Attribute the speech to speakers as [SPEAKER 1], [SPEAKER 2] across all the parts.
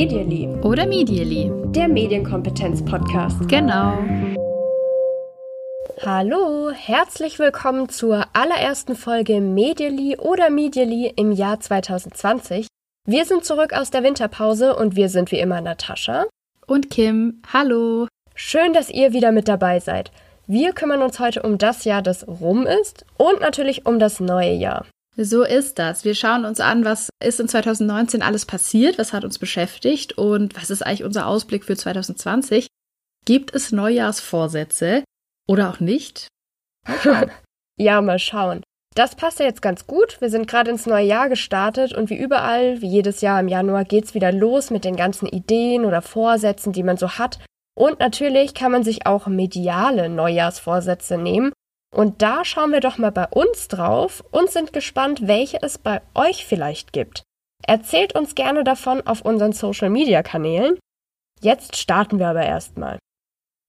[SPEAKER 1] Medially.
[SPEAKER 2] Oder Medially.
[SPEAKER 1] Der Medienkompetenz-Podcast.
[SPEAKER 2] Genau.
[SPEAKER 1] Hallo, herzlich willkommen zur allerersten Folge Medially oder Medially im Jahr 2020. Wir sind zurück aus der Winterpause und wir sind wie immer Natascha.
[SPEAKER 2] Und Kim. Hallo.
[SPEAKER 1] Schön, dass ihr wieder mit dabei seid. Wir kümmern uns heute um das Jahr, das rum ist und natürlich um das neue Jahr.
[SPEAKER 2] So ist das. Wir schauen uns an, was ist in 2019 alles passiert, was hat uns beschäftigt und was ist eigentlich unser Ausblick für 2020. Gibt es Neujahrsvorsätze oder auch nicht?
[SPEAKER 1] ja, mal schauen. Das passt ja jetzt ganz gut. Wir sind gerade ins neue Jahr gestartet und wie überall, wie jedes Jahr im Januar, geht's wieder los mit den ganzen Ideen oder Vorsätzen, die man so hat. Und natürlich kann man sich auch mediale Neujahrsvorsätze nehmen. Und da schauen wir doch mal bei uns drauf und sind gespannt, welche es bei euch vielleicht gibt. Erzählt uns gerne davon auf unseren Social-Media-Kanälen. Jetzt starten wir aber erstmal.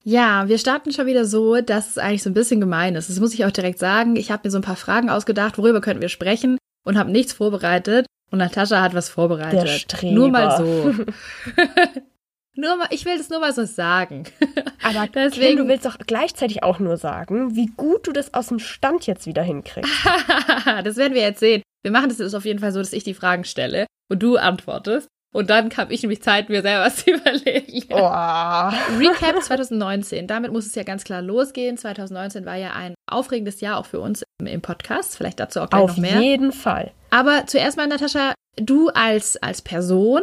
[SPEAKER 2] Ja, wir starten schon wieder so, dass es eigentlich so ein bisschen gemein ist. Das muss ich auch direkt sagen. Ich habe mir so ein paar Fragen ausgedacht, worüber könnten wir sprechen und habe nichts vorbereitet. Und Natascha hat was vorbereitet.
[SPEAKER 1] Der Streber.
[SPEAKER 2] Nur mal so. Nur mal, ich will das nur mal so sagen.
[SPEAKER 1] Aber deswegen, Kim, du willst doch gleichzeitig auch nur sagen, wie gut du das aus dem Stand jetzt wieder hinkriegst.
[SPEAKER 2] das werden wir jetzt sehen. Wir machen das jetzt auf jeden Fall so, dass ich die Fragen stelle und du antwortest. Und dann habe ich nämlich Zeit, mir selber was zu überlegen.
[SPEAKER 1] Oh.
[SPEAKER 2] Recap 2019. Damit muss es ja ganz klar losgehen. 2019 war ja ein aufregendes Jahr auch für uns im Podcast. Vielleicht dazu auch gleich
[SPEAKER 1] Auf
[SPEAKER 2] noch mehr.
[SPEAKER 1] Auf jeden Fall.
[SPEAKER 2] Aber zuerst mal, Natascha, du als, als Person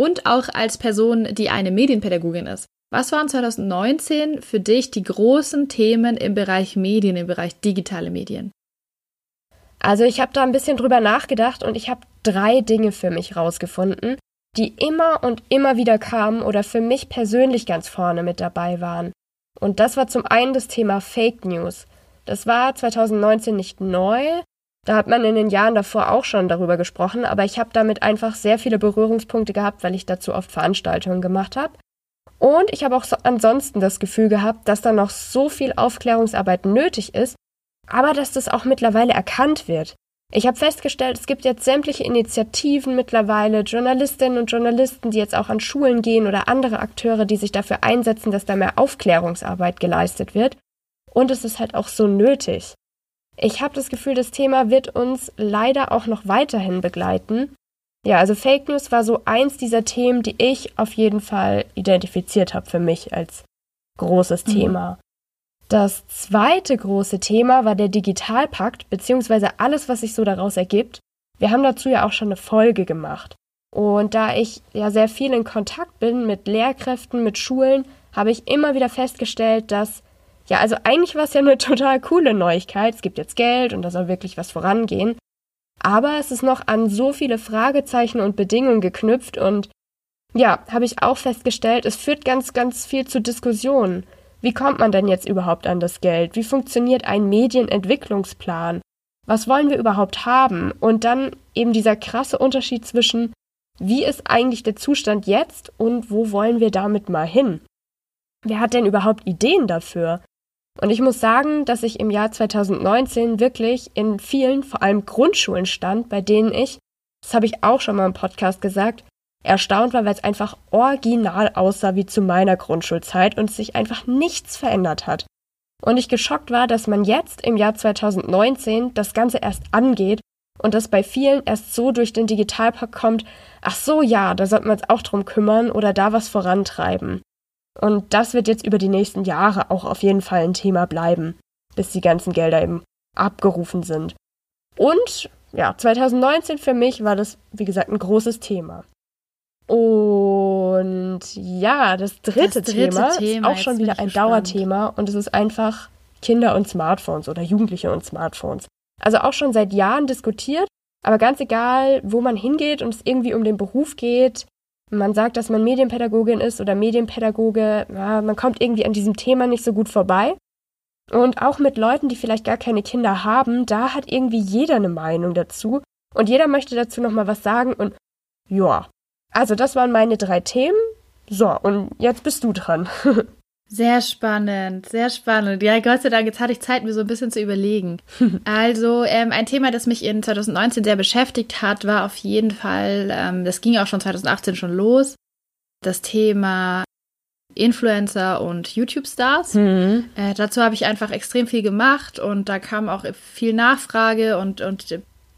[SPEAKER 2] und auch als Person, die eine Medienpädagogin ist. Was waren 2019 für dich die großen Themen im Bereich Medien, im Bereich digitale Medien?
[SPEAKER 1] Also ich habe da ein bisschen drüber nachgedacht und ich habe drei Dinge für mich rausgefunden, die immer und immer wieder kamen oder für mich persönlich ganz vorne mit dabei waren. Und das war zum einen das Thema Fake News. Das war 2019 nicht neu, da hat man in den Jahren davor auch schon darüber gesprochen, aber ich habe damit einfach sehr viele Berührungspunkte gehabt, weil ich dazu oft Veranstaltungen gemacht habe. Und ich habe auch so ansonsten das Gefühl gehabt, dass da noch so viel Aufklärungsarbeit nötig ist, aber dass das auch mittlerweile erkannt wird. Ich habe festgestellt, es gibt jetzt sämtliche Initiativen mittlerweile, Journalistinnen und Journalisten, die jetzt auch an Schulen gehen oder andere Akteure, die sich dafür einsetzen, dass da mehr Aufklärungsarbeit geleistet wird. Und es ist halt auch so nötig. Ich habe das Gefühl, das Thema wird uns leider auch noch weiterhin begleiten. Ja, also Fake News war so eins dieser Themen, die ich auf jeden Fall identifiziert habe für mich als großes mhm. Thema. Das zweite große Thema war der Digitalpakt, beziehungsweise alles, was sich so daraus ergibt. Wir haben dazu ja auch schon eine Folge gemacht. Und da ich ja sehr viel in Kontakt bin mit Lehrkräften, mit Schulen, habe ich immer wieder festgestellt, dass ja, also eigentlich war es ja eine total coole Neuigkeit. Es gibt jetzt Geld und da soll wirklich was vorangehen. Aber es ist noch an so viele Fragezeichen und Bedingungen geknüpft und ja, habe ich auch festgestellt, es führt ganz, ganz viel zu Diskussionen. Wie kommt man denn jetzt überhaupt an das Geld? Wie funktioniert ein Medienentwicklungsplan? Was wollen wir überhaupt haben? Und dann eben dieser krasse Unterschied zwischen, wie ist eigentlich der Zustand jetzt und wo wollen wir damit mal hin? Wer hat denn überhaupt Ideen dafür? Und ich muss sagen, dass ich im Jahr 2019 wirklich in vielen, vor allem Grundschulen stand, bei denen ich, das habe ich auch schon mal im Podcast gesagt, erstaunt war, weil es einfach original aussah wie zu meiner Grundschulzeit und sich einfach nichts verändert hat. Und ich geschockt war, dass man jetzt im Jahr 2019 das Ganze erst angeht und das bei vielen erst so durch den Digitalpakt kommt, ach so ja, da sollten wir uns auch drum kümmern oder da was vorantreiben. Und das wird jetzt über die nächsten Jahre auch auf jeden Fall ein Thema bleiben, bis die ganzen Gelder eben abgerufen sind. Und ja, 2019 für mich war das, wie gesagt, ein großes Thema. Und ja, das dritte, das dritte Thema, Thema, ist auch schon wieder ein gespannt. Dauerthema und es ist einfach Kinder und Smartphones oder Jugendliche und Smartphones. Also auch schon seit Jahren diskutiert, aber ganz egal, wo man hingeht und es irgendwie um den Beruf geht, man sagt, dass man Medienpädagogin ist oder Medienpädagoge, ja, man kommt irgendwie an diesem Thema nicht so gut vorbei. Und auch mit Leuten, die vielleicht gar keine Kinder haben, da hat irgendwie jeder eine Meinung dazu. Und jeder möchte dazu nochmal was sagen. Und ja, also das waren meine drei Themen. So, und jetzt bist du dran.
[SPEAKER 2] Sehr spannend, sehr spannend. Ja, Gott sei Dank, jetzt hatte ich Zeit, mir so ein bisschen zu überlegen. also, ähm, ein Thema, das mich in 2019 sehr beschäftigt hat, war auf jeden Fall, ähm, das ging auch schon 2018 schon los, das Thema Influencer und YouTube-Stars. Mhm. Äh, dazu habe ich einfach extrem viel gemacht und da kam auch viel Nachfrage und, und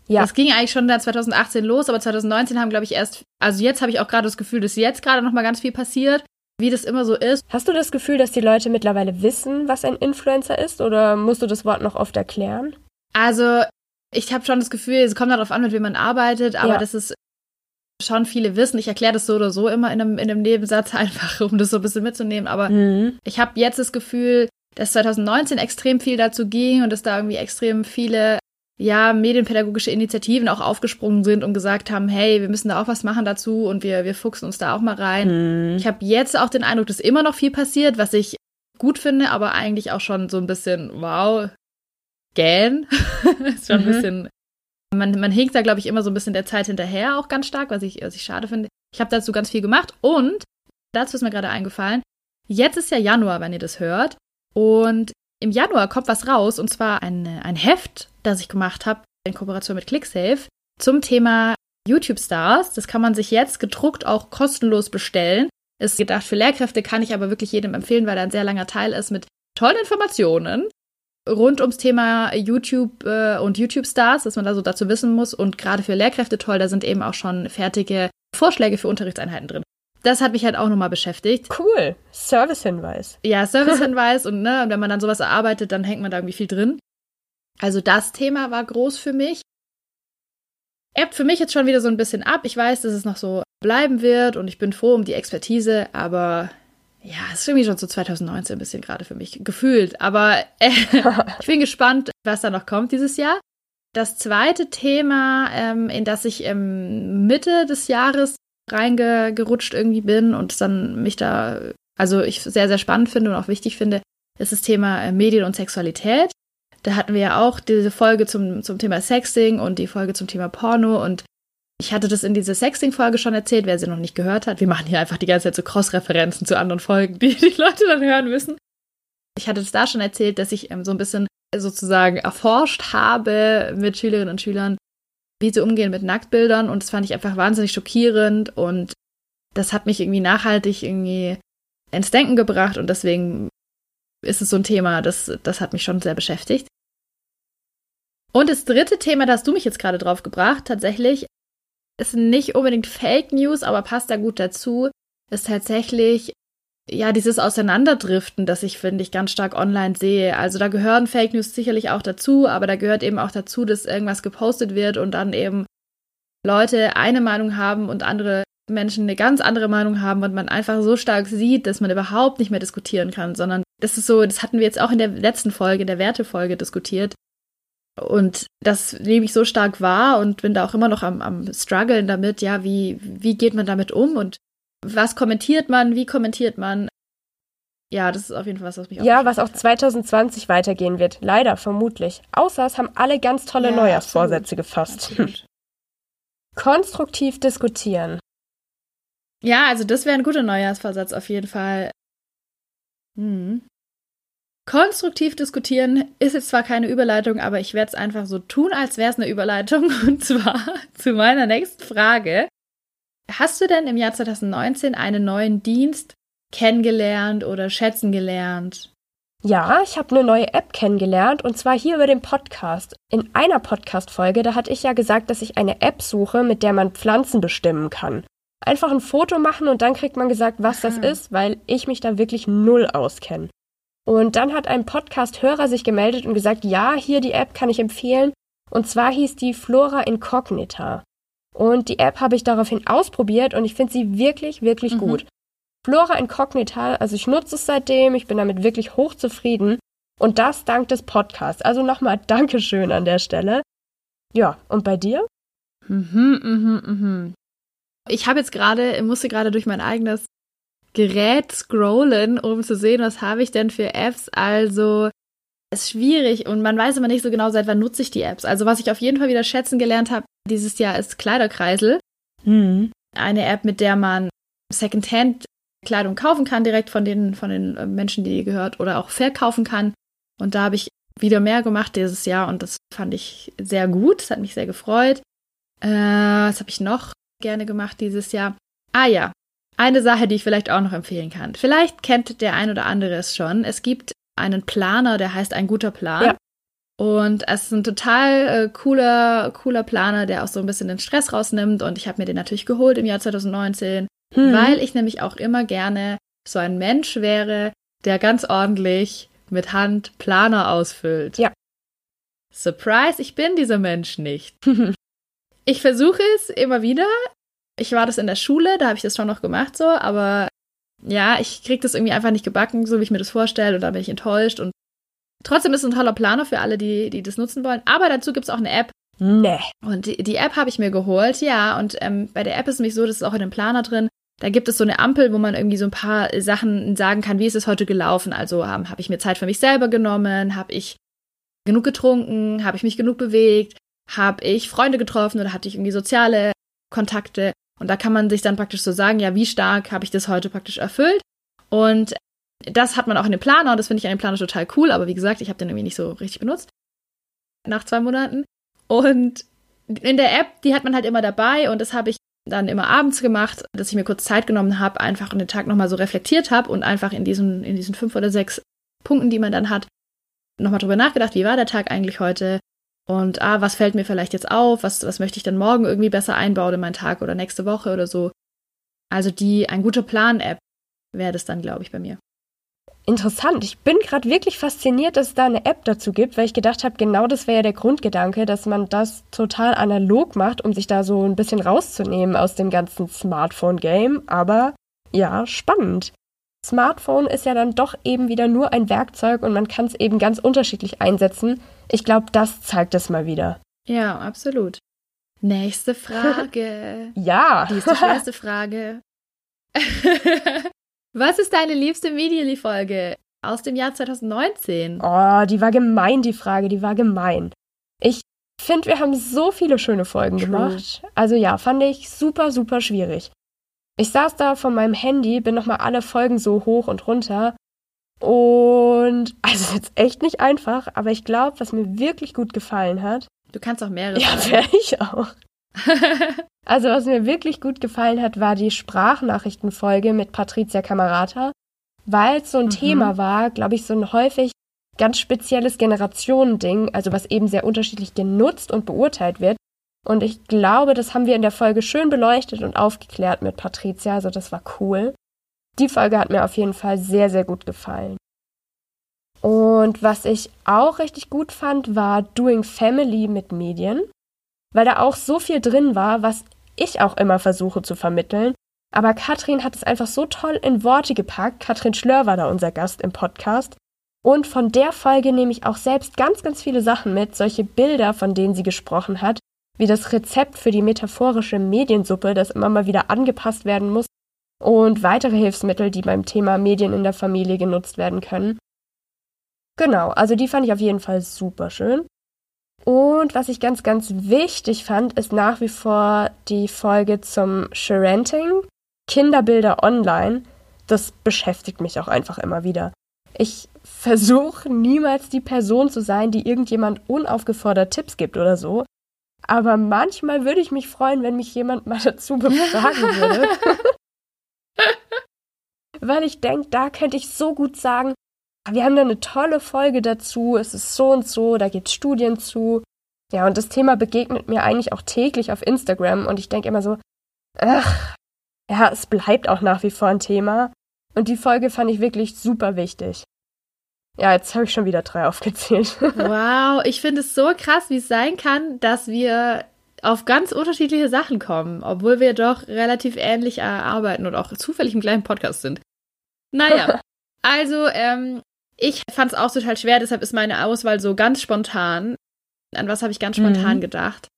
[SPEAKER 2] ja. das ging eigentlich schon dann 2018 los, aber 2019 haben, glaube ich, erst, also jetzt habe ich auch gerade das Gefühl, dass jetzt gerade noch mal ganz viel passiert wie das immer so ist.
[SPEAKER 1] Hast du das Gefühl, dass die Leute mittlerweile wissen, was ein Influencer ist oder musst du das Wort noch oft erklären?
[SPEAKER 2] Also, ich habe schon das Gefühl, es kommt darauf an, mit wem man arbeitet, aber ja. das ist schon viele wissen. Ich erkläre das so oder so immer in einem, in einem Nebensatz einfach, um das so ein bisschen mitzunehmen. Aber mhm. ich habe jetzt das Gefühl, dass 2019 extrem viel dazu ging und dass da irgendwie extrem viele ja, medienpädagogische Initiativen auch aufgesprungen sind und gesagt haben, hey, wir müssen da auch was machen dazu und wir, wir fuchsen uns da auch mal rein. Mhm. Ich habe jetzt auch den Eindruck, dass immer noch viel passiert, was ich gut finde, aber eigentlich auch schon so ein bisschen, wow, gähn. ist schon mhm. ein bisschen, man, man hinkt da, glaube ich, immer so ein bisschen der Zeit hinterher auch ganz stark, was ich, was ich schade finde. Ich habe dazu ganz viel gemacht und dazu ist mir gerade eingefallen, jetzt ist ja Januar, wenn ihr das hört. Und im Januar kommt was raus, und zwar ein, ein Heft, das ich gemacht habe in Kooperation mit ClickSafe zum Thema YouTube-Stars. Das kann man sich jetzt gedruckt auch kostenlos bestellen. Ist gedacht für Lehrkräfte, kann ich aber wirklich jedem empfehlen, weil da ein sehr langer Teil ist mit tollen Informationen rund ums Thema YouTube äh, und YouTube-Stars, dass man da so dazu wissen muss. Und gerade für Lehrkräfte toll, da sind eben auch schon fertige Vorschläge für Unterrichtseinheiten drin das hat mich halt auch nochmal beschäftigt.
[SPEAKER 1] Cool. Servicehinweis.
[SPEAKER 2] Ja, Servicehinweis und ne, wenn man dann sowas erarbeitet, dann hängt man da irgendwie viel drin. Also das Thema war groß für mich. Ebbt für mich jetzt schon wieder so ein bisschen ab. Ich weiß, dass es noch so bleiben wird und ich bin froh um die Expertise, aber ja, es ist irgendwie schon so 2019 ein bisschen gerade für mich gefühlt. Aber äh, ich bin gespannt, was da noch kommt dieses Jahr. Das zweite Thema, ähm, in das ich ähm, Mitte des Jahres reingerutscht irgendwie bin und dann mich da, also ich sehr, sehr spannend finde und auch wichtig finde, ist das Thema äh, Medien und Sexualität. Da hatten wir ja auch diese Folge zum, zum Thema Sexting und die Folge zum Thema Porno und ich hatte das in dieser Sexting-Folge schon erzählt, wer sie noch nicht gehört hat. Wir machen hier einfach die ganze Zeit so Cross-Referenzen zu anderen Folgen, die die Leute dann hören müssen. Ich hatte es da schon erzählt, dass ich ähm, so ein bisschen sozusagen erforscht habe mit Schülerinnen und Schülern, wie sie umgehen mit Nacktbildern und das fand ich einfach wahnsinnig schockierend und das hat mich irgendwie nachhaltig irgendwie ins Denken gebracht und deswegen ist es so ein Thema, das, das hat mich schon sehr beschäftigt. Und das dritte Thema, da hast du mich jetzt gerade drauf gebracht, tatsächlich, ist nicht unbedingt Fake News, aber passt da gut dazu, ist tatsächlich ja, dieses Auseinanderdriften, das ich, finde ich, ganz stark online sehe. Also da gehören Fake News sicherlich auch dazu, aber da gehört eben auch dazu, dass irgendwas gepostet wird und dann eben Leute eine Meinung haben und andere Menschen eine ganz andere Meinung haben und man einfach so stark sieht, dass man überhaupt nicht mehr diskutieren kann, sondern das ist so, das hatten wir jetzt auch in der letzten Folge, der Wertefolge diskutiert. Und das nehme ich so stark wahr und bin da auch immer noch am, am struggeln damit, ja, wie, wie geht man damit um und was kommentiert man, wie kommentiert man. Ja, das ist auf jeden Fall was, was mich
[SPEAKER 1] auch Ja, was auch 2020 weitergehen wird. Leider, vermutlich. Außer es haben alle ganz tolle ja, Neujahrsvorsätze gefasst. Absolut. Konstruktiv diskutieren.
[SPEAKER 2] Ja, also das wäre ein guter Neujahrsvorsatz auf jeden Fall. Hm. Konstruktiv diskutieren ist jetzt zwar keine Überleitung, aber ich werde es einfach so tun, als wäre es eine Überleitung. Und zwar zu meiner nächsten Frage. Hast du denn im Jahr 2019 einen neuen Dienst kennengelernt oder schätzen gelernt?
[SPEAKER 1] Ja, ich habe eine neue App kennengelernt und zwar hier über den Podcast. In einer Podcast-Folge, da hatte ich ja gesagt, dass ich eine App suche, mit der man Pflanzen bestimmen kann. Einfach ein Foto machen und dann kriegt man gesagt, was das ist, weil ich mich da wirklich null auskenne. Und dann hat ein Podcast-Hörer sich gemeldet und gesagt, ja, hier die App kann ich empfehlen. Und zwar hieß die Flora Incognita. Und die App habe ich daraufhin ausprobiert und ich finde sie wirklich, wirklich mhm. gut. Flora Incognita, also ich nutze es seitdem, ich bin damit wirklich hochzufrieden. Und das dank des Podcasts. Also nochmal Dankeschön an der Stelle. Ja, und bei dir?
[SPEAKER 2] Mhm, mhm, mhm. Ich habe jetzt gerade, musste gerade durch mein eigenes Gerät scrollen, um zu sehen, was habe ich denn für Apps. Also ist schwierig und man weiß immer nicht so genau, seit wann nutze ich die Apps. Also was ich auf jeden Fall wieder schätzen gelernt habe dieses Jahr, ist Kleiderkreisel. Mhm. Eine App, mit der man Secondhand Kleidung kaufen kann direkt von den, von den äh, Menschen, die ihr gehört, oder auch verkaufen kann. Und da habe ich wieder mehr gemacht dieses Jahr und das fand ich sehr gut. Das hat mich sehr gefreut. Äh, was habe ich noch gerne gemacht dieses Jahr? Ah ja, eine Sache, die ich vielleicht auch noch empfehlen kann. Vielleicht kennt der ein oder andere es schon. Es gibt einen Planer, der heißt ein guter Plan. Ja. Und es ist ein total äh, cooler, cooler Planer, der auch so ein bisschen den Stress rausnimmt. Und ich habe mir den natürlich geholt im Jahr 2019, hm. weil ich nämlich auch immer gerne so ein Mensch wäre, der ganz ordentlich mit Hand Planer ausfüllt.
[SPEAKER 1] Ja.
[SPEAKER 2] Surprise, ich bin dieser Mensch nicht. ich versuche es immer wieder. Ich war das in der Schule, da habe ich das schon noch gemacht so, aber ja, ich kriege das irgendwie einfach nicht gebacken, so wie ich mir das vorstelle, und da bin ich enttäuscht. Und trotzdem ist es ein toller Planer für alle, die, die das nutzen wollen. Aber dazu gibt es auch eine App.
[SPEAKER 1] Nee.
[SPEAKER 2] Und die, die App habe ich mir geholt, ja. Und ähm, bei der App ist es nämlich so, das ist auch in dem Planer drin. Da gibt es so eine Ampel, wo man irgendwie so ein paar Sachen sagen kann, wie ist es heute gelaufen. Also ähm, habe ich mir Zeit für mich selber genommen, habe ich genug getrunken, habe ich mich genug bewegt, habe ich Freunde getroffen oder hatte ich irgendwie soziale Kontakte. Und da kann man sich dann praktisch so sagen, ja, wie stark habe ich das heute praktisch erfüllt? Und das hat man auch in dem Planer und das finde ich an dem Planer total cool, aber wie gesagt, ich habe den irgendwie nicht so richtig benutzt. Nach zwei Monaten. Und in der App, die hat man halt immer dabei und das habe ich dann immer abends gemacht, dass ich mir kurz Zeit genommen habe, einfach den Tag nochmal so reflektiert habe und einfach in diesen, in diesen fünf oder sechs Punkten, die man dann hat, nochmal drüber nachgedacht, wie war der Tag eigentlich heute und ah, was fällt mir vielleicht jetzt auf? Was, was möchte ich dann morgen irgendwie besser einbauen in meinen Tag oder nächste Woche oder so? Also die ein guter Plan-App wäre das dann, glaube ich, bei mir.
[SPEAKER 1] Interessant. Ich bin gerade wirklich fasziniert, dass es da eine App dazu gibt, weil ich gedacht habe, genau das wäre ja der Grundgedanke, dass man das total analog macht, um sich da so ein bisschen rauszunehmen aus dem ganzen Smartphone-Game. Aber ja, spannend. Smartphone ist ja dann doch eben wieder nur ein Werkzeug und man kann es eben ganz unterschiedlich einsetzen. Ich glaube, das zeigt es mal wieder.
[SPEAKER 2] Ja, absolut. Nächste Frage.
[SPEAKER 1] ja.
[SPEAKER 2] Die ist die schwerste Frage. Was ist deine liebste Medially-Folge aus dem Jahr 2019?
[SPEAKER 1] Oh, die war gemein, die Frage, die war gemein. Ich finde, wir haben so viele schöne Folgen True. gemacht. Also ja, fand ich super, super schwierig. Ich saß da von meinem Handy, bin nochmal alle Folgen so hoch und runter. Und also jetzt echt nicht einfach, aber ich glaube, was mir wirklich gut gefallen hat.
[SPEAKER 2] Du kannst auch mehrere.
[SPEAKER 1] Ja, wäre ich auch. also was mir wirklich gut gefallen hat, war die Sprachnachrichtenfolge mit Patricia Camerata, weil es so ein mhm. Thema war, glaube ich, so ein häufig ganz spezielles Generationending, also was eben sehr unterschiedlich genutzt und beurteilt wird. Und ich glaube, das haben wir in der Folge schön beleuchtet und aufgeklärt mit Patricia, also das war cool. Die Folge hat mir auf jeden Fall sehr, sehr gut gefallen. Und was ich auch richtig gut fand, war Doing Family mit Medien, weil da auch so viel drin war, was ich auch immer versuche zu vermitteln. Aber Katrin hat es einfach so toll in Worte gepackt. Katrin Schlör war da unser Gast im Podcast. Und von der Folge nehme ich auch selbst ganz, ganz viele Sachen mit, solche Bilder, von denen sie gesprochen hat, wie das Rezept für die metaphorische Mediensuppe, das immer mal wieder angepasst werden muss, und weitere Hilfsmittel, die beim Thema Medien in der Familie genutzt werden können. Genau, also die fand ich auf jeden Fall super schön. Und was ich ganz, ganz wichtig fand, ist nach wie vor die Folge zum Sharenting, Kinderbilder online. Das beschäftigt mich auch einfach immer wieder. Ich versuche niemals die Person zu sein, die irgendjemand unaufgefordert Tipps gibt oder so. Aber manchmal würde ich mich freuen, wenn mich jemand mal dazu befragen würde. Weil ich denke, da könnte ich so gut sagen, wir haben da eine tolle Folge dazu, es ist so und so, da es Studien zu. Ja, und das Thema begegnet mir eigentlich auch täglich auf Instagram und ich denke immer so, ach, ja, es bleibt auch nach wie vor ein Thema. Und die Folge fand ich wirklich super wichtig. Ja, jetzt habe ich schon wieder drei aufgezählt.
[SPEAKER 2] wow, ich finde es so krass, wie es sein kann, dass wir auf ganz unterschiedliche Sachen kommen, obwohl wir doch relativ ähnlich äh, arbeiten und auch zufällig im gleichen Podcast sind. Naja, also ähm, ich fand es auch total schwer, deshalb ist meine Auswahl so ganz spontan. An was habe ich ganz spontan mhm. gedacht?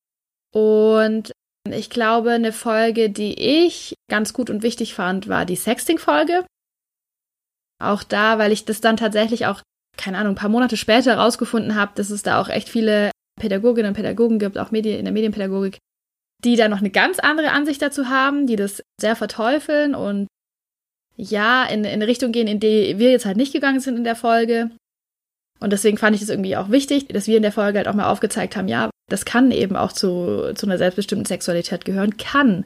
[SPEAKER 2] Und ich glaube, eine Folge, die ich ganz gut und wichtig fand, war die Sexting-Folge. Auch da, weil ich das dann tatsächlich auch, keine Ahnung, ein paar Monate später herausgefunden habe, dass es da auch echt viele Pädagoginnen und Pädagogen gibt, auch Medien, in der Medienpädagogik, die da noch eine ganz andere Ansicht dazu haben, die das sehr verteufeln und ja, in, in eine Richtung gehen, in die wir jetzt halt nicht gegangen sind in der Folge. Und deswegen fand ich es irgendwie auch wichtig, dass wir in der Folge halt auch mal aufgezeigt haben, ja, das kann eben auch zu, zu einer selbstbestimmten Sexualität gehören, kann.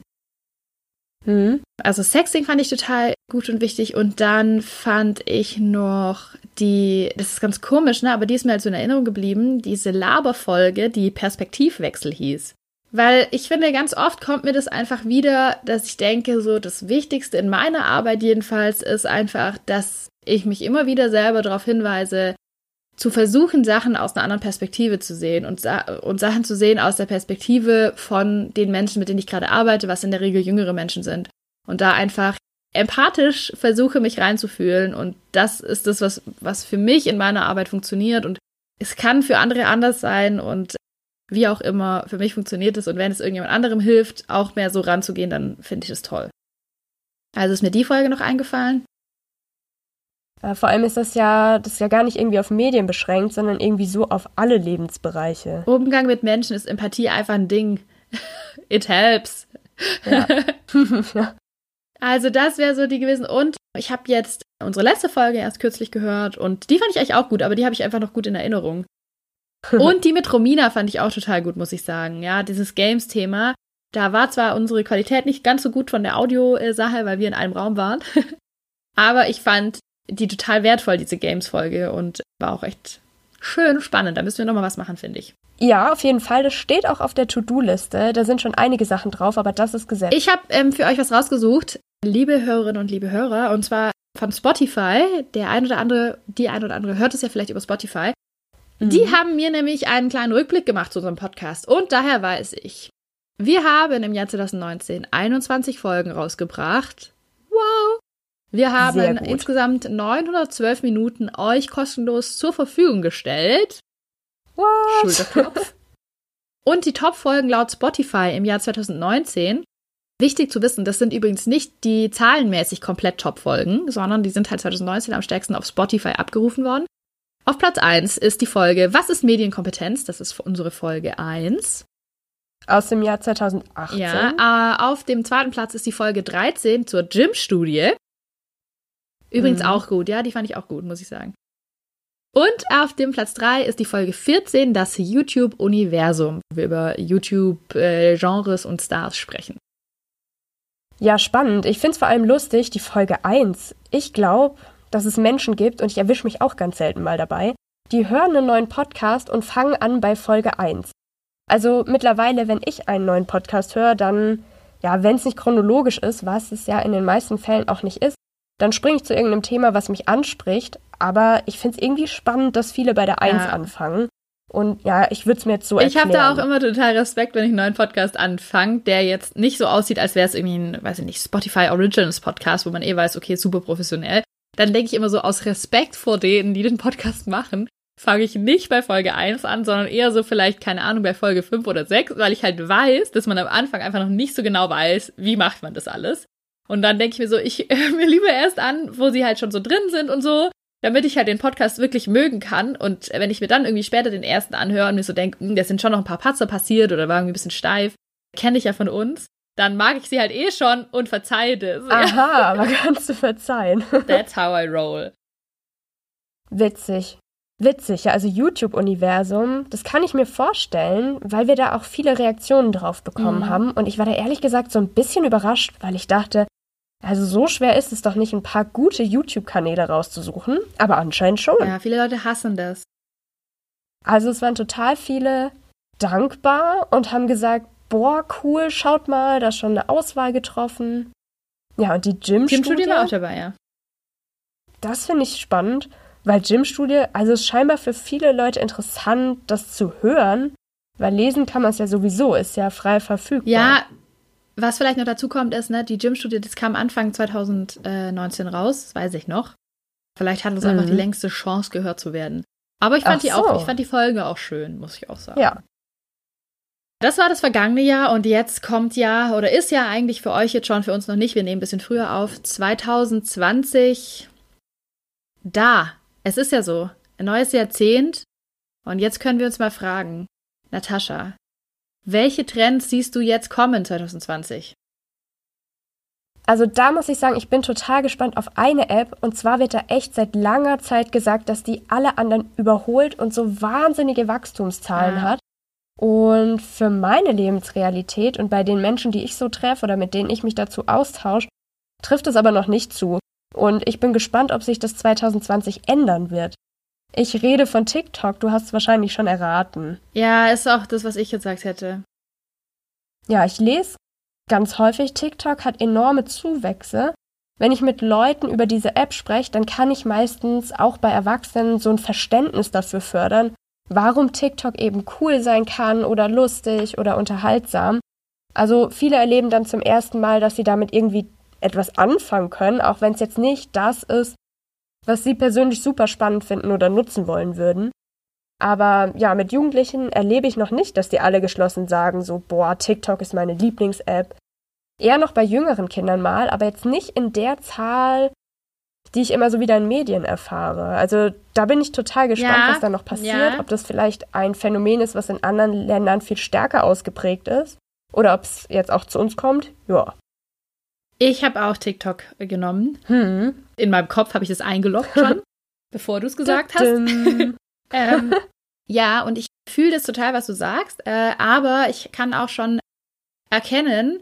[SPEAKER 2] Mhm. Also Sexting fand ich total gut und wichtig. Und dann fand ich noch die, das ist ganz komisch, ne, aber die ist mir halt so in Erinnerung geblieben, diese Laberfolge, die Perspektivwechsel hieß. Weil ich finde, ganz oft kommt mir das einfach wieder, dass ich denke, so das Wichtigste in meiner Arbeit jedenfalls ist einfach, dass ich mich immer wieder selber darauf hinweise, zu versuchen, Sachen aus einer anderen Perspektive zu sehen und, und Sachen zu sehen aus der Perspektive von den Menschen, mit denen ich gerade arbeite, was in der Regel jüngere Menschen sind. Und da einfach empathisch versuche, mich reinzufühlen. Und das ist das, was, was für mich in meiner Arbeit funktioniert. Und es kann für andere anders sein und wie auch immer, für mich funktioniert es. Und wenn es irgendjemand anderem hilft, auch mehr so ranzugehen, dann finde ich es toll. Also ist mir die Folge noch eingefallen.
[SPEAKER 1] Äh, vor allem ist das ja, das ist ja gar nicht irgendwie auf Medien beschränkt, sondern irgendwie so auf alle Lebensbereiche.
[SPEAKER 2] Umgang mit Menschen ist Empathie einfach ein Ding. It helps. Ja. also das wäre so die gewesen. Und ich habe jetzt unsere letzte Folge erst kürzlich gehört und die fand ich eigentlich auch gut, aber die habe ich einfach noch gut in Erinnerung. und die mit Romina fand ich auch total gut, muss ich sagen. Ja, dieses Games-Thema. Da war zwar unsere Qualität nicht ganz so gut von der Audio-Sache, weil wir in einem Raum waren. aber ich fand die total wertvoll, diese Games-Folge, und war auch echt schön spannend. Da müssen wir nochmal was machen, finde ich.
[SPEAKER 1] Ja, auf jeden Fall. Das steht auch auf der To-Do-Liste. Da sind schon einige Sachen drauf, aber das ist gesetzt.
[SPEAKER 2] Ich habe ähm, für euch was rausgesucht, liebe Hörerinnen und liebe Hörer, und zwar von Spotify. Der ein oder andere, die ein oder andere hört es ja vielleicht über Spotify. Mhm. Die haben mir nämlich einen kleinen Rückblick gemacht zu unserem Podcast. Und daher weiß ich, wir haben im Jahr 2019 21 Folgen rausgebracht. Wow! Wir haben insgesamt 912 Minuten euch kostenlos zur Verfügung gestellt.
[SPEAKER 1] What? Schulterklopf.
[SPEAKER 2] Und die Top-Folgen laut Spotify im Jahr 2019. Wichtig zu wissen, das sind übrigens nicht die zahlenmäßig komplett Top-Folgen, sondern die sind halt 2019 am stärksten auf Spotify abgerufen worden. Auf Platz 1 ist die Folge Was ist Medienkompetenz? Das ist unsere Folge 1.
[SPEAKER 1] Aus dem Jahr 2018.
[SPEAKER 2] Ja, äh, auf dem zweiten Platz ist die Folge 13 zur Gym-Studie. Übrigens mhm. auch gut, ja, die fand ich auch gut, muss ich sagen. Und auf dem Platz 3 ist die Folge 14, das YouTube-Universum, wo wir über YouTube-Genres und Stars sprechen.
[SPEAKER 1] Ja, spannend. Ich finde es vor allem lustig, die Folge 1. Ich glaube, dass es Menschen gibt, und ich erwische mich auch ganz selten mal dabei, die hören einen neuen Podcast und fangen an bei Folge 1. Also mittlerweile, wenn ich einen neuen Podcast höre, dann, ja, wenn es nicht chronologisch ist, was es ja in den meisten Fällen auch nicht ist, dann springe ich zu irgendeinem Thema, was mich anspricht. Aber ich finde es irgendwie spannend, dass viele bei der Eins ja. anfangen. Und ja, ich würde es mir jetzt so
[SPEAKER 2] erklären. Ich habe da auch immer total Respekt, wenn ich einen neuen Podcast anfange, der jetzt nicht so aussieht, als wäre es irgendwie ein, weiß ich nicht, Spotify Originals Podcast, wo man eh weiß, okay, super professionell. Dann denke ich immer so aus Respekt vor denen, die den Podcast machen, fange ich nicht bei Folge 1 an, sondern eher so vielleicht, keine Ahnung, bei Folge 5 oder 6, weil ich halt weiß, dass man am Anfang einfach noch nicht so genau weiß, wie macht man das alles. Und dann denke ich mir so, ich höre mir lieber erst an, wo sie halt schon so drin sind und so, damit ich halt den Podcast wirklich mögen kann. Und wenn ich mir dann irgendwie später den ersten anhöre und mir so denke, hm, da sind schon noch ein paar Patzer passiert oder war irgendwie ein bisschen steif, kenne ich ja von uns, dann mag ich sie halt eh schon und verzeihe das.
[SPEAKER 1] Aha, aber kannst du verzeihen.
[SPEAKER 2] That's how I roll.
[SPEAKER 1] Witzig. Witzig, ja, also YouTube-Universum, das kann ich mir vorstellen, weil wir da auch viele Reaktionen drauf bekommen mhm. haben. Und ich war da ehrlich gesagt so ein bisschen überrascht, weil ich dachte, also so schwer ist es doch nicht, ein paar gute YouTube-Kanäle rauszusuchen, aber anscheinend schon.
[SPEAKER 2] Ja, viele Leute hassen das.
[SPEAKER 1] Also es waren total viele dankbar und haben gesagt, boah, cool, schaut mal, da ist schon eine Auswahl getroffen. Ja, und die Gym-Studie.
[SPEAKER 2] War auch dabei, ja.
[SPEAKER 1] Das finde ich spannend, weil Gym-Studie, also ist scheinbar für viele Leute interessant, das zu hören, weil lesen kann man es ja sowieso, ist ja frei verfügbar.
[SPEAKER 2] Ja, was vielleicht noch dazu kommt, ist, ne, die Gym-Studie, das kam Anfang 2019 raus, das weiß ich noch. Vielleicht hat es mhm. einfach die längste Chance, gehört zu werden. Aber ich fand Ach die auch, ich fand die Folge auch schön, muss ich auch sagen.
[SPEAKER 1] Ja.
[SPEAKER 2] Das war das vergangene Jahr und jetzt kommt ja, oder ist ja eigentlich für euch jetzt schon, für uns noch nicht, wir nehmen ein bisschen früher auf, 2020. Da, es ist ja so, ein neues Jahrzehnt. Und jetzt können wir uns mal fragen, Natascha, welche Trends siehst du jetzt kommen 2020?
[SPEAKER 1] Also da muss ich sagen, ich bin total gespannt auf eine App. Und zwar wird da echt seit langer Zeit gesagt, dass die alle anderen überholt und so wahnsinnige Wachstumszahlen ja. hat. Und für meine Lebensrealität und bei den Menschen, die ich so treffe oder mit denen ich mich dazu austausche, trifft es aber noch nicht zu. Und ich bin gespannt, ob sich das 2020 ändern wird. Ich rede von TikTok, du hast es wahrscheinlich schon erraten.
[SPEAKER 2] Ja, ist auch das, was ich gesagt hätte.
[SPEAKER 1] Ja, ich lese ganz häufig, TikTok hat enorme Zuwächse. Wenn ich mit Leuten über diese App spreche, dann kann ich meistens auch bei Erwachsenen so ein Verständnis dafür fördern, warum TikTok eben cool sein kann oder lustig oder unterhaltsam. Also viele erleben dann zum ersten Mal, dass sie damit irgendwie etwas anfangen können, auch wenn es jetzt nicht das ist, was sie persönlich super spannend finden oder nutzen wollen würden. Aber ja, mit Jugendlichen erlebe ich noch nicht, dass die alle geschlossen sagen, so, boah, TikTok ist meine Lieblings-App. Eher noch bei jüngeren Kindern mal, aber jetzt nicht in der Zahl, die ich immer so wieder in Medien erfahre. Also da bin ich total gespannt, ja, was da noch passiert, ja. ob das vielleicht ein Phänomen ist, was in anderen Ländern viel stärker ausgeprägt ist oder ob es jetzt auch zu uns kommt. Ja.
[SPEAKER 2] Ich habe auch TikTok genommen. Hm. In meinem Kopf habe ich das eingeloggt schon, bevor du es gesagt hast. ähm, ja, und ich fühle das total, was du sagst, äh, aber ich kann auch schon erkennen,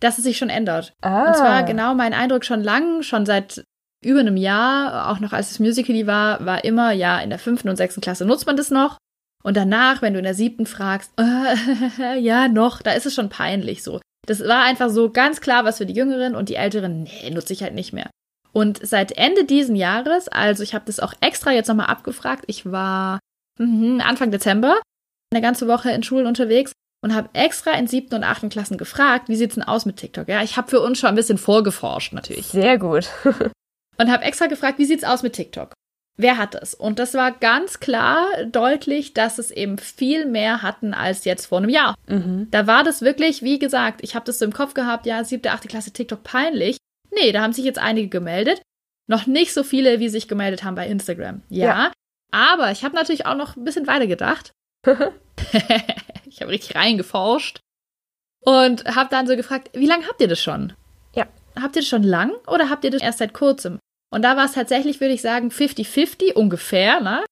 [SPEAKER 2] dass es sich schon ändert. Ah. Und zwar genau mein Eindruck schon lang, schon seit über einem Jahr, auch noch als es Musical war, war immer, ja, in der fünften und sechsten Klasse nutzt man das noch. Und danach, wenn du in der siebten fragst, äh, ja, noch, da ist es schon peinlich so. Das war einfach so ganz klar was für die Jüngeren und die Älteren, nee, nutze ich halt nicht mehr. Und seit Ende diesen Jahres, also ich habe das auch extra jetzt nochmal abgefragt, ich war mh, Anfang Dezember eine ganze Woche in Schulen unterwegs und habe extra in siebten und achten Klassen gefragt, wie sieht's denn aus mit TikTok? Ja, ich habe für uns schon ein bisschen vorgeforscht natürlich.
[SPEAKER 1] Sehr gut.
[SPEAKER 2] und habe extra gefragt, wie sieht's aus mit TikTok? Wer hat es? Und das war ganz klar deutlich, dass es eben viel mehr hatten als jetzt vor einem Jahr. Mhm. Da war das wirklich, wie gesagt, ich habe das so im Kopf gehabt, ja, siebte, achte Klasse TikTok peinlich. Nee, da haben sich jetzt einige gemeldet. Noch nicht so viele, wie sich gemeldet haben bei Instagram. Ja. ja. Aber ich habe natürlich auch noch ein bisschen weiter gedacht. ich habe richtig reingeforscht und habe dann so gefragt, wie lange habt ihr das schon?
[SPEAKER 1] Ja.
[SPEAKER 2] Habt ihr das schon lang oder habt ihr das erst seit kurzem? Und da war es tatsächlich, würde ich sagen, 50-50 ungefähr, ne?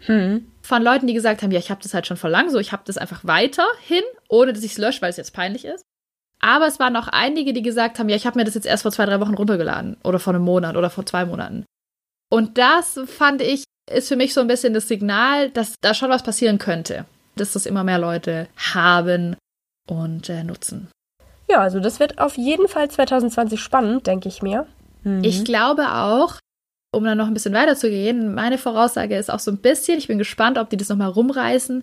[SPEAKER 2] Hm. Von Leuten, die gesagt haben, ja, ich habe das halt schon vor lang so, ich habe das einfach weiterhin, ohne dass ich es lösche, weil es jetzt peinlich ist. Aber es waren auch einige, die gesagt haben, ja, ich habe mir das jetzt erst vor zwei, drei Wochen runtergeladen oder vor einem Monat oder vor zwei Monaten. Und das fand ich, ist für mich so ein bisschen das Signal, dass da schon was passieren könnte. Dass das immer mehr Leute haben und äh, nutzen.
[SPEAKER 1] Ja, also das wird auf jeden Fall 2020 spannend, denke ich mir.
[SPEAKER 2] Mhm. Ich glaube auch, um dann noch ein bisschen weiter zu gehen, meine Voraussage ist auch so ein bisschen, ich bin gespannt, ob die das nochmal rumreißen.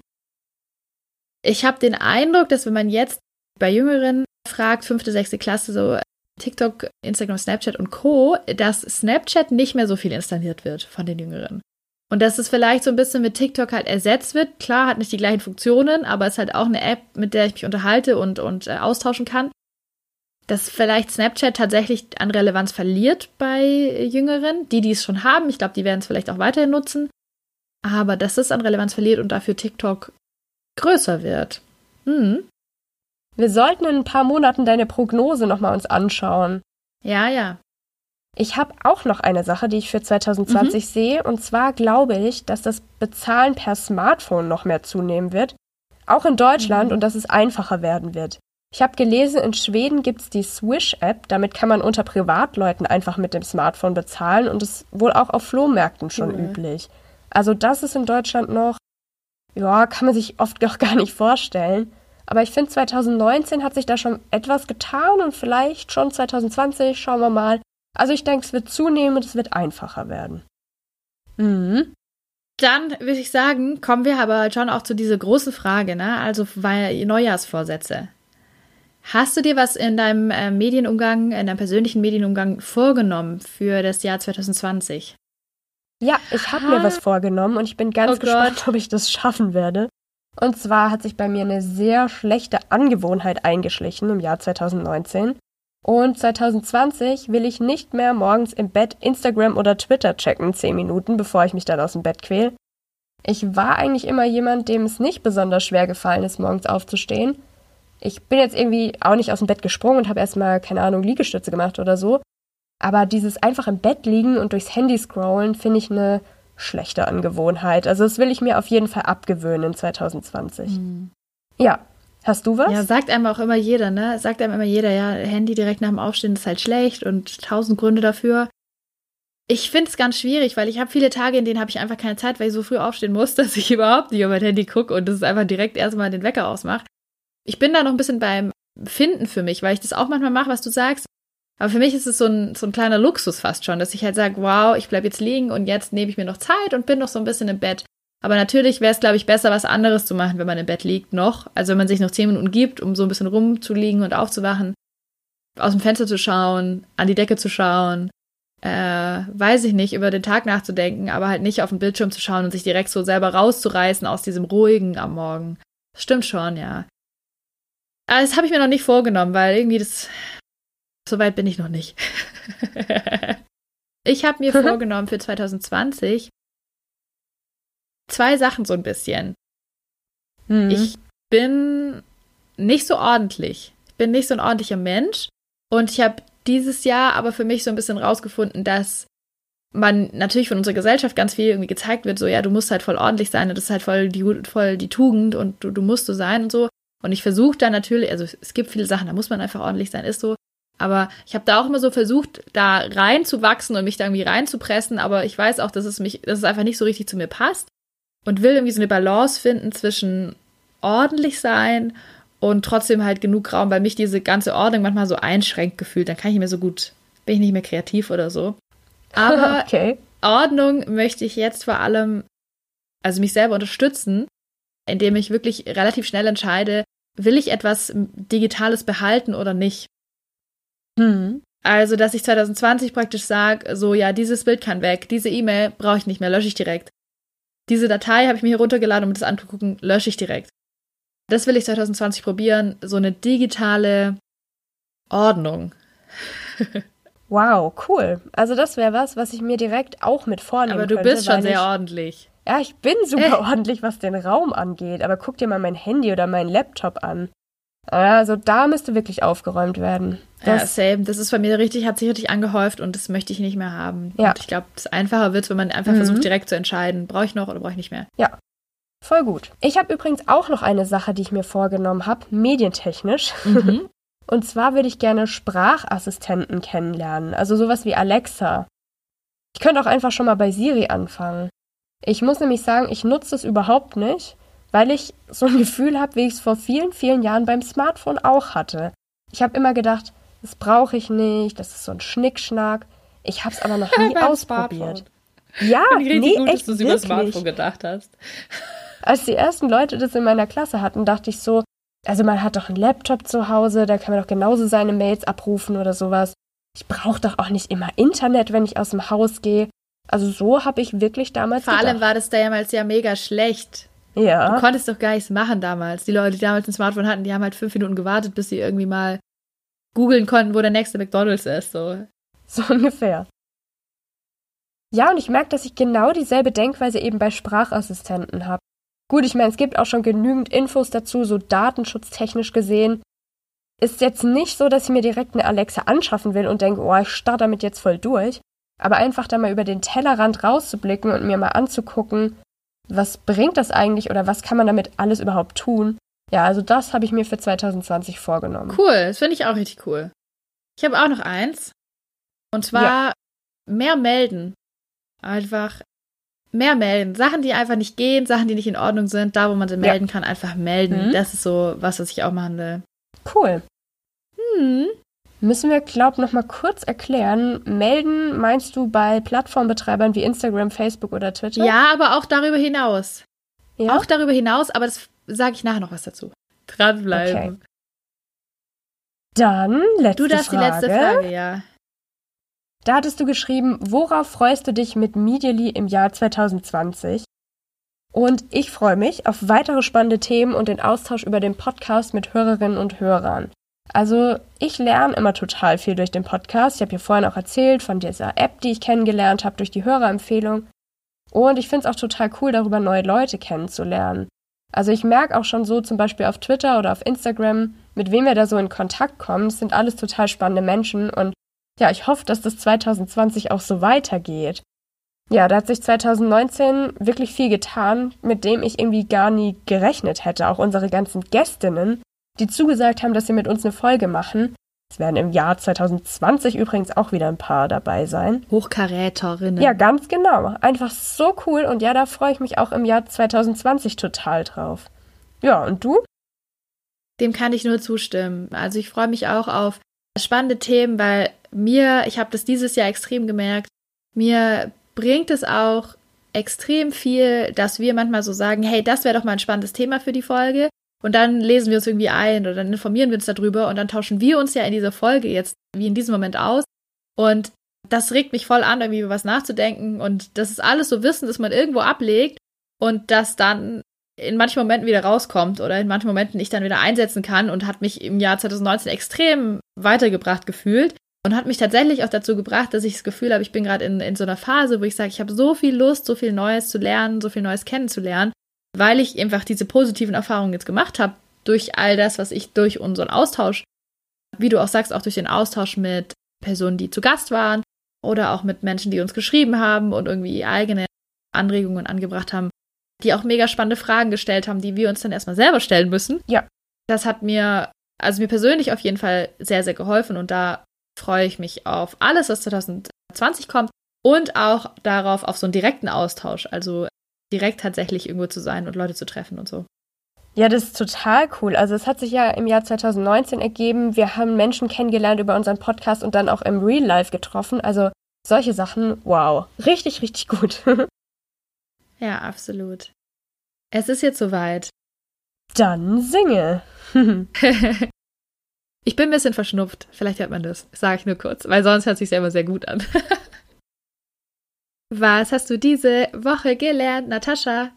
[SPEAKER 2] Ich habe den Eindruck, dass wenn man jetzt bei Jüngeren fragt, fünfte, sechste Klasse, so TikTok, Instagram, Snapchat und Co., dass Snapchat nicht mehr so viel installiert wird von den Jüngeren. Und dass es vielleicht so ein bisschen mit TikTok halt ersetzt wird. Klar, hat nicht die gleichen Funktionen, aber es ist halt auch eine App, mit der ich mich unterhalte und, und äh, austauschen kann dass vielleicht Snapchat tatsächlich an Relevanz verliert bei Jüngeren, die, die es schon haben. Ich glaube, die werden es vielleicht auch weiterhin nutzen. Aber dass es an Relevanz verliert und dafür TikTok größer wird. Hm.
[SPEAKER 1] Wir sollten in ein paar Monaten deine Prognose nochmal uns anschauen.
[SPEAKER 2] Ja, ja.
[SPEAKER 1] Ich habe auch noch eine Sache, die ich für 2020 mhm. sehe. Und zwar glaube ich, dass das Bezahlen per Smartphone noch mehr zunehmen wird. Auch in Deutschland mhm. und dass es einfacher werden wird. Ich habe gelesen, in Schweden gibt es die Swish-App. Damit kann man unter Privatleuten einfach mit dem Smartphone bezahlen und ist wohl auch auf Flohmärkten schon cool. üblich. Also das ist in Deutschland noch, ja, kann man sich oft noch gar nicht vorstellen. Aber ich finde, 2019 hat sich da schon etwas getan und vielleicht schon 2020, schauen wir mal. Also ich denke, es wird zunehmen und es wird einfacher werden.
[SPEAKER 2] Mhm. Dann würde ich sagen, kommen wir aber schon auch zu dieser großen Frage, ne? Also Neujahrsvorsätze. Hast du dir was in deinem äh, Medienumgang, in deinem persönlichen Medienumgang vorgenommen für das Jahr 2020?
[SPEAKER 1] Ja, ich habe mir was vorgenommen und ich bin ganz oh gespannt, Gott. ob ich das schaffen werde. Und zwar hat sich bei mir eine sehr schlechte Angewohnheit eingeschlichen im Jahr 2019. Und 2020 will ich nicht mehr morgens im Bett Instagram oder Twitter checken, 10 Minuten, bevor ich mich dann aus dem Bett quäle. Ich war eigentlich immer jemand, dem es nicht besonders schwer gefallen ist, morgens aufzustehen. Ich bin jetzt irgendwie auch nicht aus dem Bett gesprungen und habe erstmal, keine Ahnung, Liegestütze gemacht oder so. Aber dieses einfach im Bett liegen und durchs Handy scrollen, finde ich eine schlechte Angewohnheit. Also das will ich mir auf jeden Fall abgewöhnen in 2020. Mhm. Ja. Hast du was?
[SPEAKER 2] Ja, sagt einem auch immer jeder, ne? Sagt einem immer jeder, ja, Handy direkt nach dem Aufstehen ist halt schlecht und tausend Gründe dafür. Ich finde es ganz schwierig, weil ich habe viele Tage, in denen habe ich einfach keine Zeit, weil ich so früh aufstehen muss, dass ich überhaupt nicht auf mein Handy gucke und das ist einfach direkt erstmal den Wecker ausmacht. Ich bin da noch ein bisschen beim Finden für mich, weil ich das auch manchmal mache, was du sagst. Aber für mich ist es so ein, so ein kleiner Luxus fast schon, dass ich halt sage, wow, ich bleibe jetzt liegen und jetzt nehme ich mir noch Zeit und bin noch so ein bisschen im Bett. Aber natürlich wäre es, glaube ich, besser, was anderes zu machen, wenn man im Bett liegt noch. Also wenn man sich noch zehn Minuten gibt, um so ein bisschen rumzuliegen und aufzuwachen, aus dem Fenster zu schauen, an die Decke zu schauen, äh, weiß ich nicht, über den Tag nachzudenken, aber halt nicht auf den Bildschirm zu schauen und sich direkt so selber rauszureißen aus diesem ruhigen am Morgen. Das stimmt schon, ja. Aber das habe ich mir noch nicht vorgenommen, weil irgendwie das Soweit bin ich noch nicht. ich habe mir vorgenommen für 2020 zwei Sachen so ein bisschen. Mhm. Ich bin nicht so ordentlich. Ich bin nicht so ein ordentlicher Mensch. Und ich habe dieses Jahr aber für mich so ein bisschen rausgefunden, dass man natürlich von unserer Gesellschaft ganz viel irgendwie gezeigt wird, so ja, du musst halt voll ordentlich sein und das ist halt voll die, voll die Tugend und du, du musst so sein und so. Und ich versuche da natürlich, also es gibt viele Sachen, da muss man einfach ordentlich sein, ist so. Aber ich habe da auch immer so versucht, da reinzuwachsen und mich da irgendwie reinzupressen, aber ich weiß auch, dass es mich, dass es einfach nicht so richtig zu mir passt und will irgendwie so eine Balance finden zwischen ordentlich sein und trotzdem halt genug Raum, weil mich diese ganze Ordnung manchmal so einschränkt gefühlt. Dann kann ich nicht mehr so gut, bin ich nicht mehr kreativ oder so. Aber okay. Ordnung möchte ich jetzt vor allem, also mich selber unterstützen, indem ich wirklich relativ schnell entscheide, will ich etwas Digitales behalten oder nicht. Hm. Also, dass ich 2020 praktisch sage, so ja, dieses Bild kann weg, diese E-Mail brauche ich nicht mehr, lösche ich direkt. Diese Datei habe ich mir hier runtergeladen, um das anzugucken, lösche ich direkt. Das will ich 2020 probieren, so eine digitale Ordnung.
[SPEAKER 1] wow, cool. Also das wäre was, was ich mir direkt auch mit vornehmen
[SPEAKER 2] Aber du
[SPEAKER 1] könnte,
[SPEAKER 2] bist schon sehr ich, ordentlich.
[SPEAKER 1] Ja, ich bin super äh. ordentlich, was den Raum angeht. Aber guck dir mal mein Handy oder meinen Laptop an. Also da müsste wirklich aufgeräumt werden.
[SPEAKER 2] Das, ja, same. Das ist bei mir richtig, hat sich richtig angehäuft und das möchte ich nicht mehr haben. Ja. Und ich glaube, es einfacher wird, wenn man einfach mhm. versucht, direkt zu entscheiden, brauche ich noch oder brauche ich nicht mehr.
[SPEAKER 1] Ja. Voll gut. Ich habe übrigens auch noch eine Sache, die ich mir vorgenommen habe, medientechnisch. Mhm. Und zwar würde ich gerne Sprachassistenten kennenlernen, also sowas wie Alexa. Ich könnte auch einfach schon mal bei Siri anfangen. Ich muss nämlich sagen, ich nutze es überhaupt nicht weil ich so ein Gefühl habe, wie ich es vor vielen, vielen Jahren beim Smartphone auch hatte. Ich habe immer gedacht, das brauche ich nicht, das ist so ein Schnickschnack. Ich habe es aber noch nie ausprobiert.
[SPEAKER 2] Ja, nee, gut, echt dass du über Smartphone gedacht hast.
[SPEAKER 1] Als die ersten Leute das in meiner Klasse hatten, dachte ich so, also man hat doch einen Laptop zu Hause, da kann man doch genauso seine Mails abrufen oder sowas. Ich brauche doch auch nicht immer Internet, wenn ich aus dem Haus gehe. Also so habe ich wirklich damals
[SPEAKER 2] Vor gedacht. allem war das damals ja mega schlecht. Ja. Du konntest doch gar nichts machen damals. Die Leute, die damals ein Smartphone hatten, die haben halt fünf Minuten gewartet, bis sie irgendwie mal googeln konnten, wo der nächste McDonalds ist. So,
[SPEAKER 1] so ungefähr. Ja, und ich merke, dass ich genau dieselbe Denkweise eben bei Sprachassistenten habe. Gut, ich meine, es gibt auch schon genügend Infos dazu, so datenschutztechnisch gesehen. Ist jetzt nicht so, dass ich mir direkt eine Alexa anschaffen will und denke, oh, ich starte damit jetzt voll durch. Aber einfach da mal über den Tellerrand rauszublicken und mir mal anzugucken, was bringt das eigentlich oder was kann man damit alles überhaupt tun? Ja, also das habe ich mir für 2020 vorgenommen.
[SPEAKER 2] Cool, das finde ich auch richtig cool. Ich habe auch noch eins. Und zwar ja. mehr melden. Einfach mehr melden. Sachen, die einfach nicht gehen, Sachen, die nicht in Ordnung sind, da wo man sie ja. melden kann, einfach melden. Mhm. Das ist so was, was ich auch machen will.
[SPEAKER 1] Cool. Hm. Müssen wir, glaub, noch mal kurz erklären. Melden meinst du bei Plattformbetreibern wie Instagram, Facebook oder Twitter?
[SPEAKER 2] Ja, aber auch darüber hinaus. Ja? Auch darüber hinaus, aber das sage ich nachher noch was dazu. Dranbleiben. Okay.
[SPEAKER 1] Dann letzte Frage.
[SPEAKER 2] Du darfst
[SPEAKER 1] Frage.
[SPEAKER 2] die letzte Frage, ja.
[SPEAKER 1] Da hattest du geschrieben, worauf freust du dich mit Medially im Jahr 2020? Und ich freue mich auf weitere spannende Themen und den Austausch über den Podcast mit Hörerinnen und Hörern. Also ich lerne immer total viel durch den Podcast. Ich habe ja vorhin auch erzählt von dieser App, die ich kennengelernt habe durch die Hörerempfehlung. Und ich finde es auch total cool, darüber neue Leute kennenzulernen. Also ich merke auch schon so zum Beispiel auf Twitter oder auf Instagram, mit wem wir da so in Kontakt kommen. Es sind alles total spannende Menschen und ja, ich hoffe, dass das 2020 auch so weitergeht. Ja, da hat sich 2019 wirklich viel getan, mit dem ich irgendwie gar nie gerechnet hätte. Auch unsere ganzen Gästinnen, die zugesagt haben, dass sie mit uns eine Folge machen. Es werden im Jahr 2020 übrigens auch wieder ein paar dabei sein.
[SPEAKER 2] Hochkaräterinnen.
[SPEAKER 1] Ja, ganz genau. Einfach so cool und ja, da freue ich mich auch im Jahr 2020 total drauf. Ja, und du?
[SPEAKER 2] Dem kann ich nur zustimmen. Also ich freue mich auch auf spannende Themen, weil mir, ich habe das dieses Jahr extrem gemerkt, mir bringt es auch extrem viel, dass wir manchmal so sagen, hey, das wäre doch mal ein spannendes Thema für die Folge. Und dann lesen wir uns irgendwie ein oder dann informieren wir uns darüber und dann tauschen wir uns ja in dieser Folge jetzt wie in diesem Moment aus. Und das regt mich voll an, irgendwie über was nachzudenken. Und das ist alles so Wissen, das man irgendwo ablegt und das dann in manchen Momenten wieder rauskommt oder in manchen Momenten ich dann wieder einsetzen kann und hat mich im Jahr 2019 extrem weitergebracht gefühlt und hat mich tatsächlich auch dazu gebracht, dass ich das Gefühl habe, ich bin gerade in, in so einer Phase, wo ich sage, ich habe so viel Lust, so viel Neues zu lernen, so viel Neues kennenzulernen, weil ich einfach diese positiven Erfahrungen jetzt gemacht habe durch all das, was ich durch unseren Austausch, wie du auch sagst, auch durch den Austausch mit Personen, die zu Gast waren oder auch mit Menschen, die uns geschrieben haben und irgendwie eigene Anregungen angebracht haben, die auch mega spannende Fragen gestellt haben, die wir uns dann erstmal selber stellen müssen.
[SPEAKER 1] Ja.
[SPEAKER 2] Das hat mir, also mir persönlich auf jeden Fall sehr, sehr geholfen und da freue ich mich auf alles, was 2020 kommt und auch darauf, auf so einen direkten Austausch, also direkt tatsächlich irgendwo zu sein und Leute zu treffen und so.
[SPEAKER 1] Ja, das ist total cool. Also es hat sich ja im Jahr 2019 ergeben, wir haben Menschen kennengelernt über unseren Podcast und dann auch im Real Life getroffen. Also solche Sachen, wow, richtig, richtig gut.
[SPEAKER 2] Ja, absolut. Es ist jetzt soweit.
[SPEAKER 1] Dann singe.
[SPEAKER 2] ich bin ein bisschen verschnupft. Vielleicht hört man das. Sage ich nur kurz, weil sonst hört sich selber sehr gut an. Was hast du diese Woche gelernt, Natascha?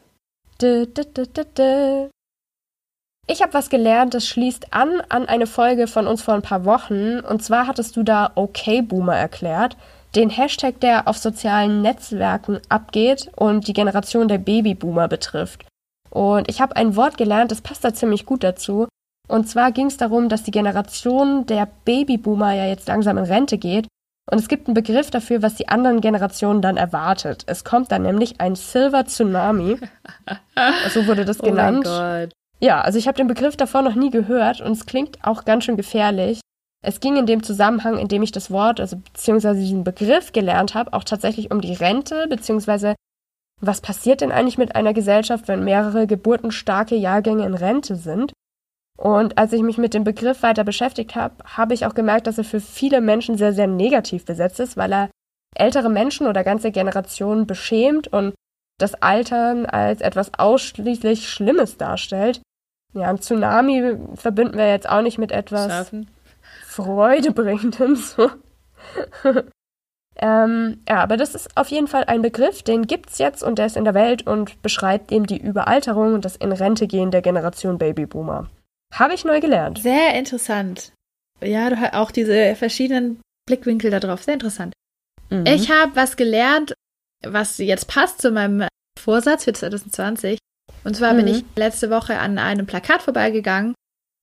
[SPEAKER 1] Ich habe was gelernt, das schließt an an eine Folge von uns vor ein paar Wochen. Und zwar hattest du da Okay Boomer erklärt den Hashtag, der auf sozialen Netzwerken abgeht und die Generation der Babyboomer betrifft. Und ich habe ein Wort gelernt, das passt da ziemlich gut dazu. Und zwar ging es darum, dass die Generation der Babyboomer ja jetzt langsam in Rente geht. Und es gibt einen Begriff dafür, was die anderen Generationen dann erwartet. Es kommt dann nämlich ein Silver Tsunami. so wurde das genannt.
[SPEAKER 2] Oh mein Gott.
[SPEAKER 1] Ja, also ich habe den Begriff davor noch nie gehört und es klingt auch ganz schön gefährlich. Es ging in dem Zusammenhang, in dem ich das Wort, also beziehungsweise diesen Begriff gelernt habe, auch tatsächlich um die Rente, beziehungsweise was passiert denn eigentlich mit einer Gesellschaft, wenn mehrere geburtenstarke Jahrgänge in Rente sind? Und als ich mich mit dem Begriff weiter beschäftigt habe, habe ich auch gemerkt, dass er für viele Menschen sehr, sehr negativ besetzt ist, weil er ältere Menschen oder ganze Generationen beschämt und das Altern als etwas ausschließlich Schlimmes darstellt. Ja, ein Tsunami verbinden wir jetzt auch nicht mit etwas.
[SPEAKER 2] Surfen.
[SPEAKER 1] Freudebringendem. So. ähm, ja, aber das ist auf jeden Fall ein Begriff, den gibt es jetzt und der ist in der Welt und beschreibt eben die Überalterung und das in Rente gehen der Generation Babyboomer. Habe ich neu gelernt.
[SPEAKER 2] Sehr interessant. Ja, du hast auch diese verschiedenen Blickwinkel da drauf. Sehr interessant. Mhm. Ich habe was gelernt, was jetzt passt zu meinem Vorsatz für 2020. Und zwar mhm. bin ich letzte Woche an einem Plakat vorbeigegangen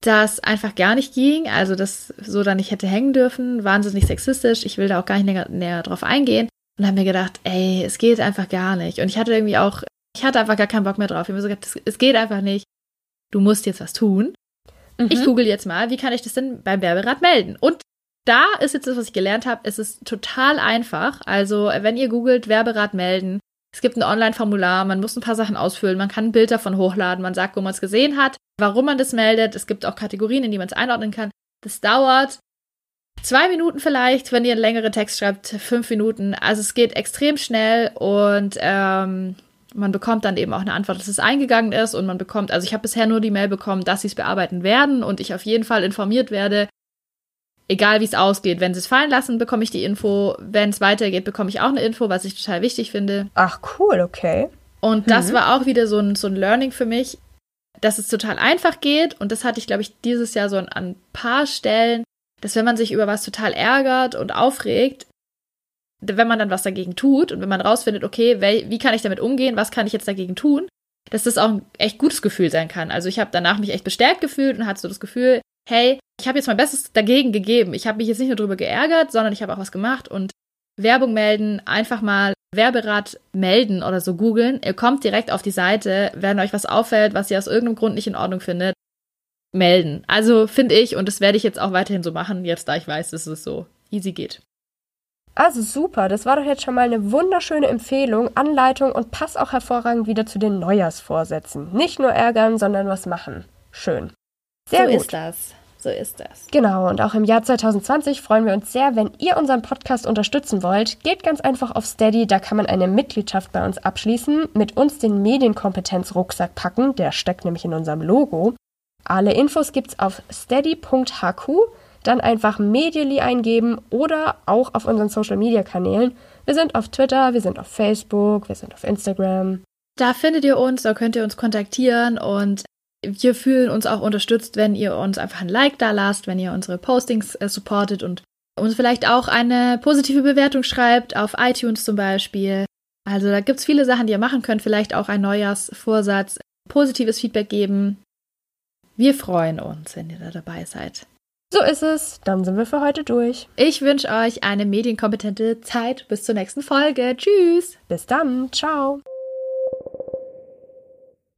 [SPEAKER 2] das einfach gar nicht ging, also das so dann nicht hätte hängen dürfen, wahnsinnig sexistisch, ich will da auch gar nicht näher, näher drauf eingehen und habe mir gedacht, ey, es geht einfach gar nicht und ich hatte irgendwie auch, ich hatte einfach gar keinen Bock mehr drauf, ich habe mir so gedacht, es geht einfach nicht, du musst jetzt was tun. Mhm. Ich google jetzt mal, wie kann ich das denn beim Werberat melden? Und da ist jetzt das, was ich gelernt habe, es ist total einfach, also wenn ihr googelt Werberat melden, es gibt ein Online-Formular, man muss ein paar Sachen ausfüllen, man kann ein Bild davon hochladen, man sagt, wo man es gesehen hat, warum man das meldet. Es gibt auch Kategorien, in die man es einordnen kann. Das dauert zwei Minuten vielleicht, wenn ihr einen längeren Text schreibt, fünf Minuten. Also es geht extrem schnell und ähm, man bekommt dann eben auch eine Antwort, dass es eingegangen ist und man bekommt, also ich habe bisher nur die Mail bekommen, dass sie es bearbeiten werden und ich auf jeden Fall informiert werde, egal wie es ausgeht. Wenn sie es fallen lassen, bekomme ich die Info. Wenn es weitergeht, bekomme ich auch eine Info, was ich total wichtig finde.
[SPEAKER 1] Ach, cool, okay.
[SPEAKER 2] Und das mhm. war auch wieder so ein, so ein Learning für mich, dass es total einfach geht. Und das hatte ich, glaube ich, dieses Jahr so an ein paar Stellen, dass wenn man sich über was total ärgert und aufregt, wenn man dann was dagegen tut und wenn man rausfindet, okay, wie kann ich damit umgehen, was kann ich jetzt dagegen tun, dass das auch ein echt gutes Gefühl sein kann. Also ich habe danach mich echt bestärkt gefühlt und hatte so das Gefühl, hey, ich habe jetzt mein Bestes dagegen gegeben. Ich habe mich jetzt nicht nur darüber geärgert, sondern ich habe auch was gemacht und Werbung melden, einfach mal Werberat melden oder so googeln. Ihr kommt direkt auf die Seite, wenn euch was auffällt, was ihr aus irgendeinem Grund nicht in Ordnung findet, melden. Also finde ich, und das werde ich jetzt auch weiterhin so machen, jetzt da ich weiß, dass es so easy geht.
[SPEAKER 1] Also super, das war doch jetzt schon mal eine wunderschöne Empfehlung, Anleitung und passt auch hervorragend wieder zu den Neujahrsvorsätzen. Nicht nur ärgern, sondern was machen. Schön.
[SPEAKER 2] Sehr so gut. ist das. So ist das.
[SPEAKER 1] Genau, und auch im Jahr 2020 freuen wir uns sehr, wenn ihr unseren Podcast unterstützen wollt. Geht ganz einfach auf Steady, da kann man eine Mitgliedschaft bei uns abschließen, mit uns den Medienkompetenz-Rucksack packen, der steckt nämlich in unserem Logo. Alle Infos gibt's auf steady.hq, dann einfach Medially eingeben oder auch auf unseren Social Media Kanälen. Wir sind auf Twitter, wir sind auf Facebook, wir sind auf Instagram.
[SPEAKER 2] Da findet ihr uns, da könnt ihr uns kontaktieren und wir fühlen uns auch unterstützt, wenn ihr uns einfach ein Like da lasst, wenn ihr unsere Postings äh, supportet und uns vielleicht auch eine positive Bewertung schreibt, auf iTunes zum Beispiel. Also da gibt es viele Sachen, die ihr machen könnt. Vielleicht auch ein Neujahrsvorsatz, positives Feedback geben. Wir freuen uns, wenn ihr da dabei seid.
[SPEAKER 1] So ist es. Dann sind wir für heute durch.
[SPEAKER 2] Ich wünsche euch eine medienkompetente Zeit. Bis zur nächsten Folge. Tschüss.
[SPEAKER 1] Bis dann. Ciao.